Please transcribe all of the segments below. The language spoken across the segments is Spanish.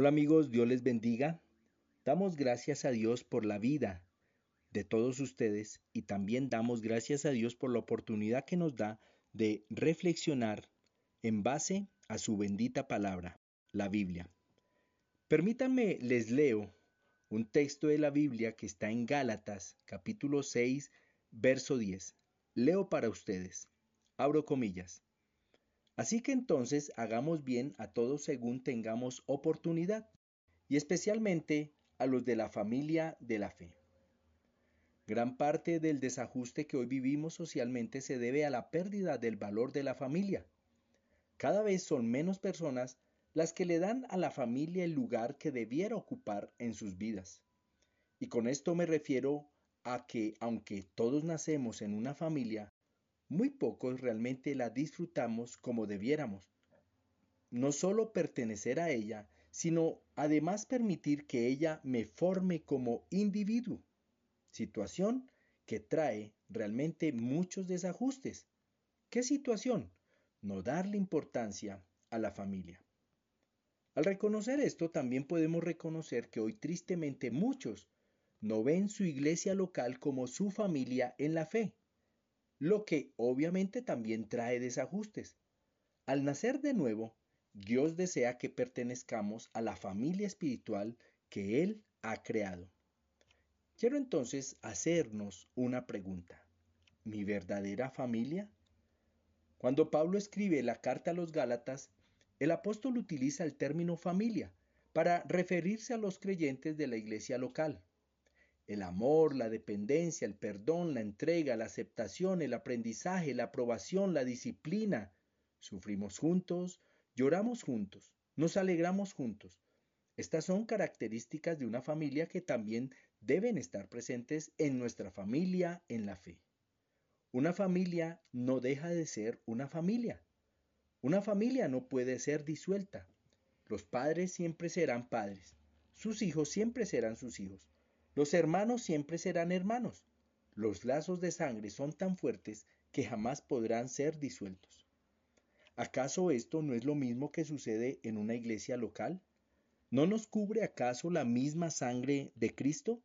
Hola amigos, Dios les bendiga. Damos gracias a Dios por la vida de todos ustedes y también damos gracias a Dios por la oportunidad que nos da de reflexionar en base a su bendita palabra, la Biblia. Permítanme, les leo un texto de la Biblia que está en Gálatas capítulo 6, verso 10. Leo para ustedes. Abro comillas. Así que entonces hagamos bien a todos según tengamos oportunidad, y especialmente a los de la familia de la fe. Gran parte del desajuste que hoy vivimos socialmente se debe a la pérdida del valor de la familia. Cada vez son menos personas las que le dan a la familia el lugar que debiera ocupar en sus vidas. Y con esto me refiero a que aunque todos nacemos en una familia, muy pocos realmente la disfrutamos como debiéramos. No solo pertenecer a ella, sino además permitir que ella me forme como individuo, situación que trae realmente muchos desajustes. ¿Qué situación? No darle importancia a la familia. Al reconocer esto, también podemos reconocer que hoy tristemente muchos no ven su iglesia local como su familia en la fe lo que obviamente también trae desajustes. Al nacer de nuevo, Dios desea que pertenezcamos a la familia espiritual que Él ha creado. Quiero entonces hacernos una pregunta. ¿Mi verdadera familia? Cuando Pablo escribe la carta a los Gálatas, el apóstol utiliza el término familia para referirse a los creyentes de la iglesia local. El amor, la dependencia, el perdón, la entrega, la aceptación, el aprendizaje, la aprobación, la disciplina. Sufrimos juntos, lloramos juntos, nos alegramos juntos. Estas son características de una familia que también deben estar presentes en nuestra familia en la fe. Una familia no deja de ser una familia. Una familia no puede ser disuelta. Los padres siempre serán padres. Sus hijos siempre serán sus hijos. Los hermanos siempre serán hermanos. Los lazos de sangre son tan fuertes que jamás podrán ser disueltos. ¿Acaso esto no es lo mismo que sucede en una iglesia local? ¿No nos cubre acaso la misma sangre de Cristo?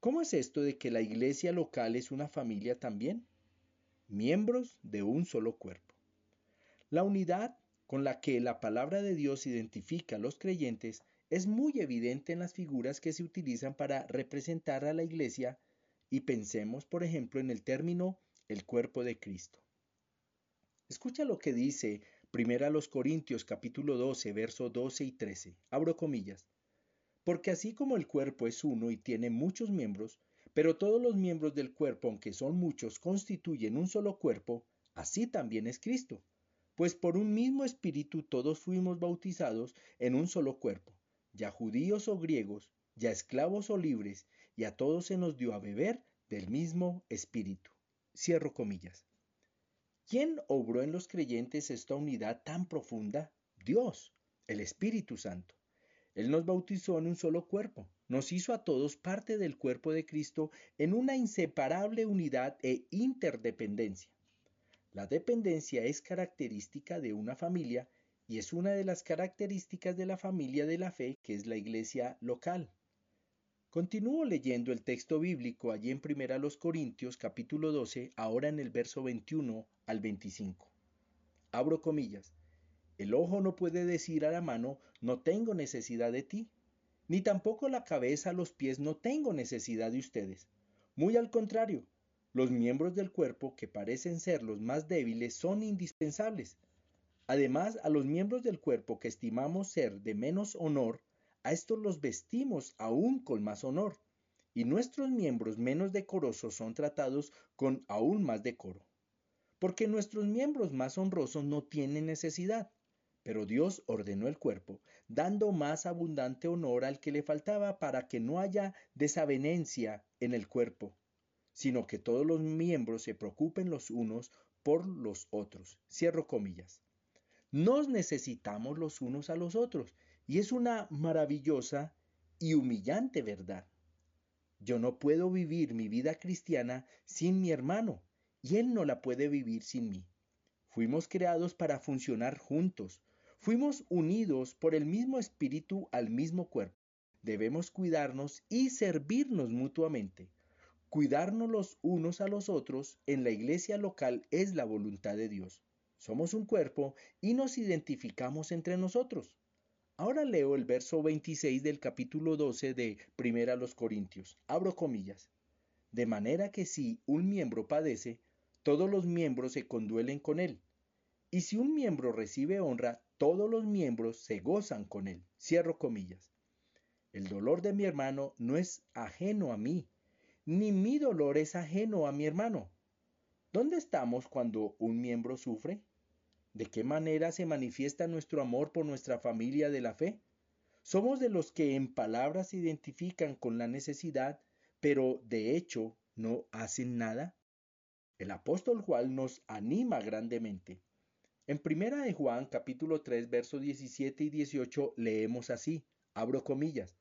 ¿Cómo es esto de que la iglesia local es una familia también? Miembros de un solo cuerpo. La unidad con la que la palabra de Dios identifica a los creyentes es muy evidente en las figuras que se utilizan para representar a la iglesia y pensemos, por ejemplo, en el término el cuerpo de Cristo. Escucha lo que dice a los Corintios capítulo 12, verso 12 y 13. Abro comillas. Porque así como el cuerpo es uno y tiene muchos miembros, pero todos los miembros del cuerpo, aunque son muchos, constituyen un solo cuerpo, así también es Cristo. Pues por un mismo espíritu todos fuimos bautizados en un solo cuerpo ya judíos o griegos, ya esclavos o libres, y a todos se nos dio a beber del mismo espíritu. Cierro comillas. ¿Quién obró en los creyentes esta unidad tan profunda? Dios, el Espíritu Santo. Él nos bautizó en un solo cuerpo, nos hizo a todos parte del cuerpo de Cristo en una inseparable unidad e interdependencia. La dependencia es característica de una familia y es una de las características de la familia de la fe que es la iglesia local. Continúo leyendo el texto bíblico allí en Primera los Corintios capítulo 12, ahora en el verso 21 al 25. Abro comillas. El ojo no puede decir a la mano, no tengo necesidad de ti, ni tampoco la cabeza los pies, no tengo necesidad de ustedes. Muy al contrario, los miembros del cuerpo que parecen ser los más débiles son indispensables Además, a los miembros del cuerpo que estimamos ser de menos honor, a estos los vestimos aún con más honor, y nuestros miembros menos decorosos son tratados con aún más decoro. Porque nuestros miembros más honrosos no tienen necesidad, pero Dios ordenó el cuerpo, dando más abundante honor al que le faltaba para que no haya desavenencia en el cuerpo, sino que todos los miembros se preocupen los unos por los otros. Cierro comillas. Nos necesitamos los unos a los otros. Y es una maravillosa y humillante verdad. Yo no puedo vivir mi vida cristiana sin mi hermano, y él no la puede vivir sin mí. Fuimos creados para funcionar juntos. Fuimos unidos por el mismo espíritu al mismo cuerpo. Debemos cuidarnos y servirnos mutuamente. Cuidarnos los unos a los otros en la iglesia local es la voluntad de Dios. Somos un cuerpo y nos identificamos entre nosotros. Ahora leo el verso 26 del capítulo 12 de Primera los Corintios. Abro comillas. De manera que si un miembro padece, todos los miembros se conduelen con él. Y si un miembro recibe honra, todos los miembros se gozan con él. Cierro comillas. El dolor de mi hermano no es ajeno a mí, ni mi dolor es ajeno a mi hermano. ¿Dónde estamos cuando un miembro sufre? ¿De qué manera se manifiesta nuestro amor por nuestra familia de la fe? Somos de los que en palabras se identifican con la necesidad, pero de hecho no hacen nada. El apóstol Juan nos anima grandemente. En primera de Juan capítulo 3 versos 17 y 18 leemos así, abro comillas,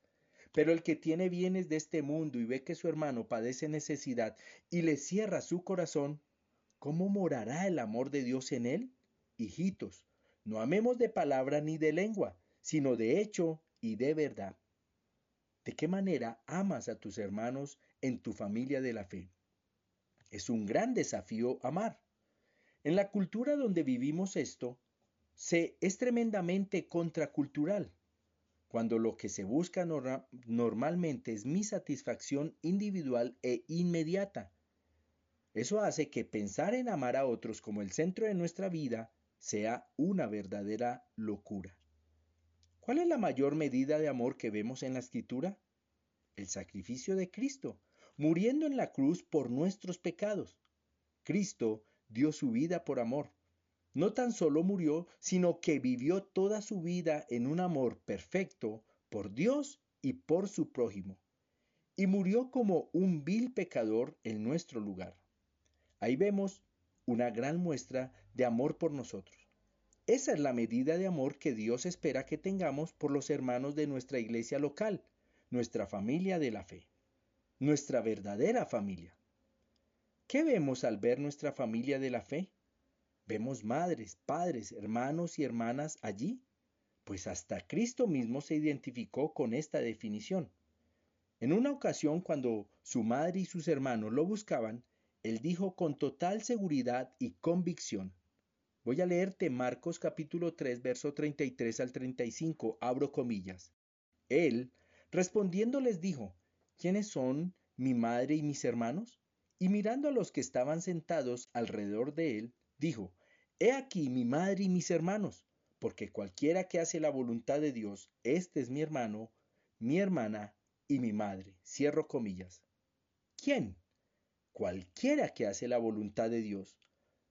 pero el que tiene bienes de este mundo y ve que su hermano padece necesidad y le cierra su corazón, ¿cómo morará el amor de Dios en él? Hijitos, no amemos de palabra ni de lengua, sino de hecho y de verdad. ¿De qué manera amas a tus hermanos en tu familia de la fe? Es un gran desafío amar. En la cultura donde vivimos esto, se es tremendamente contracultural cuando lo que se busca normalmente es mi satisfacción individual e inmediata. Eso hace que pensar en amar a otros como el centro de nuestra vida sea una verdadera locura. ¿Cuál es la mayor medida de amor que vemos en la escritura? El sacrificio de Cristo, muriendo en la cruz por nuestros pecados. Cristo dio su vida por amor no tan solo murió, sino que vivió toda su vida en un amor perfecto por Dios y por su prójimo, y murió como un vil pecador en nuestro lugar. Ahí vemos una gran muestra de amor por nosotros. Esa es la medida de amor que Dios espera que tengamos por los hermanos de nuestra iglesia local, nuestra familia de la fe, nuestra verdadera familia. ¿Qué vemos al ver nuestra familia de la fe? Vemos madres, padres, hermanos y hermanas allí, pues hasta Cristo mismo se identificó con esta definición. En una ocasión cuando su madre y sus hermanos lo buscaban, él dijo con total seguridad y convicción, Voy a leerte Marcos capítulo 3, verso 33 al 35, abro comillas. Él, respondiendo, les dijo, ¿quiénes son mi madre y mis hermanos? Y mirando a los que estaban sentados alrededor de él, dijo, He aquí mi madre y mis hermanos, porque cualquiera que hace la voluntad de Dios, este es mi hermano, mi hermana y mi madre. Cierro comillas. ¿Quién? Cualquiera que hace la voluntad de Dios.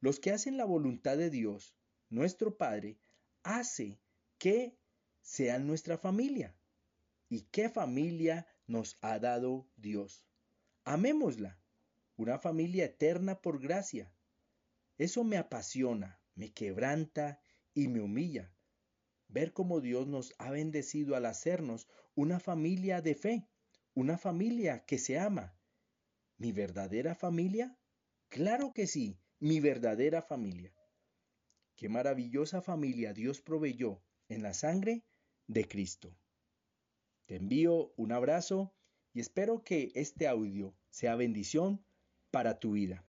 Los que hacen la voluntad de Dios, nuestro Padre, hace que sean nuestra familia. ¿Y qué familia nos ha dado Dios? Amémosla, una familia eterna por gracia, eso me apasiona, me quebranta y me humilla. Ver cómo Dios nos ha bendecido al hacernos una familia de fe, una familia que se ama. ¿Mi verdadera familia? Claro que sí, mi verdadera familia. Qué maravillosa familia Dios proveyó en la sangre de Cristo. Te envío un abrazo y espero que este audio sea bendición para tu vida.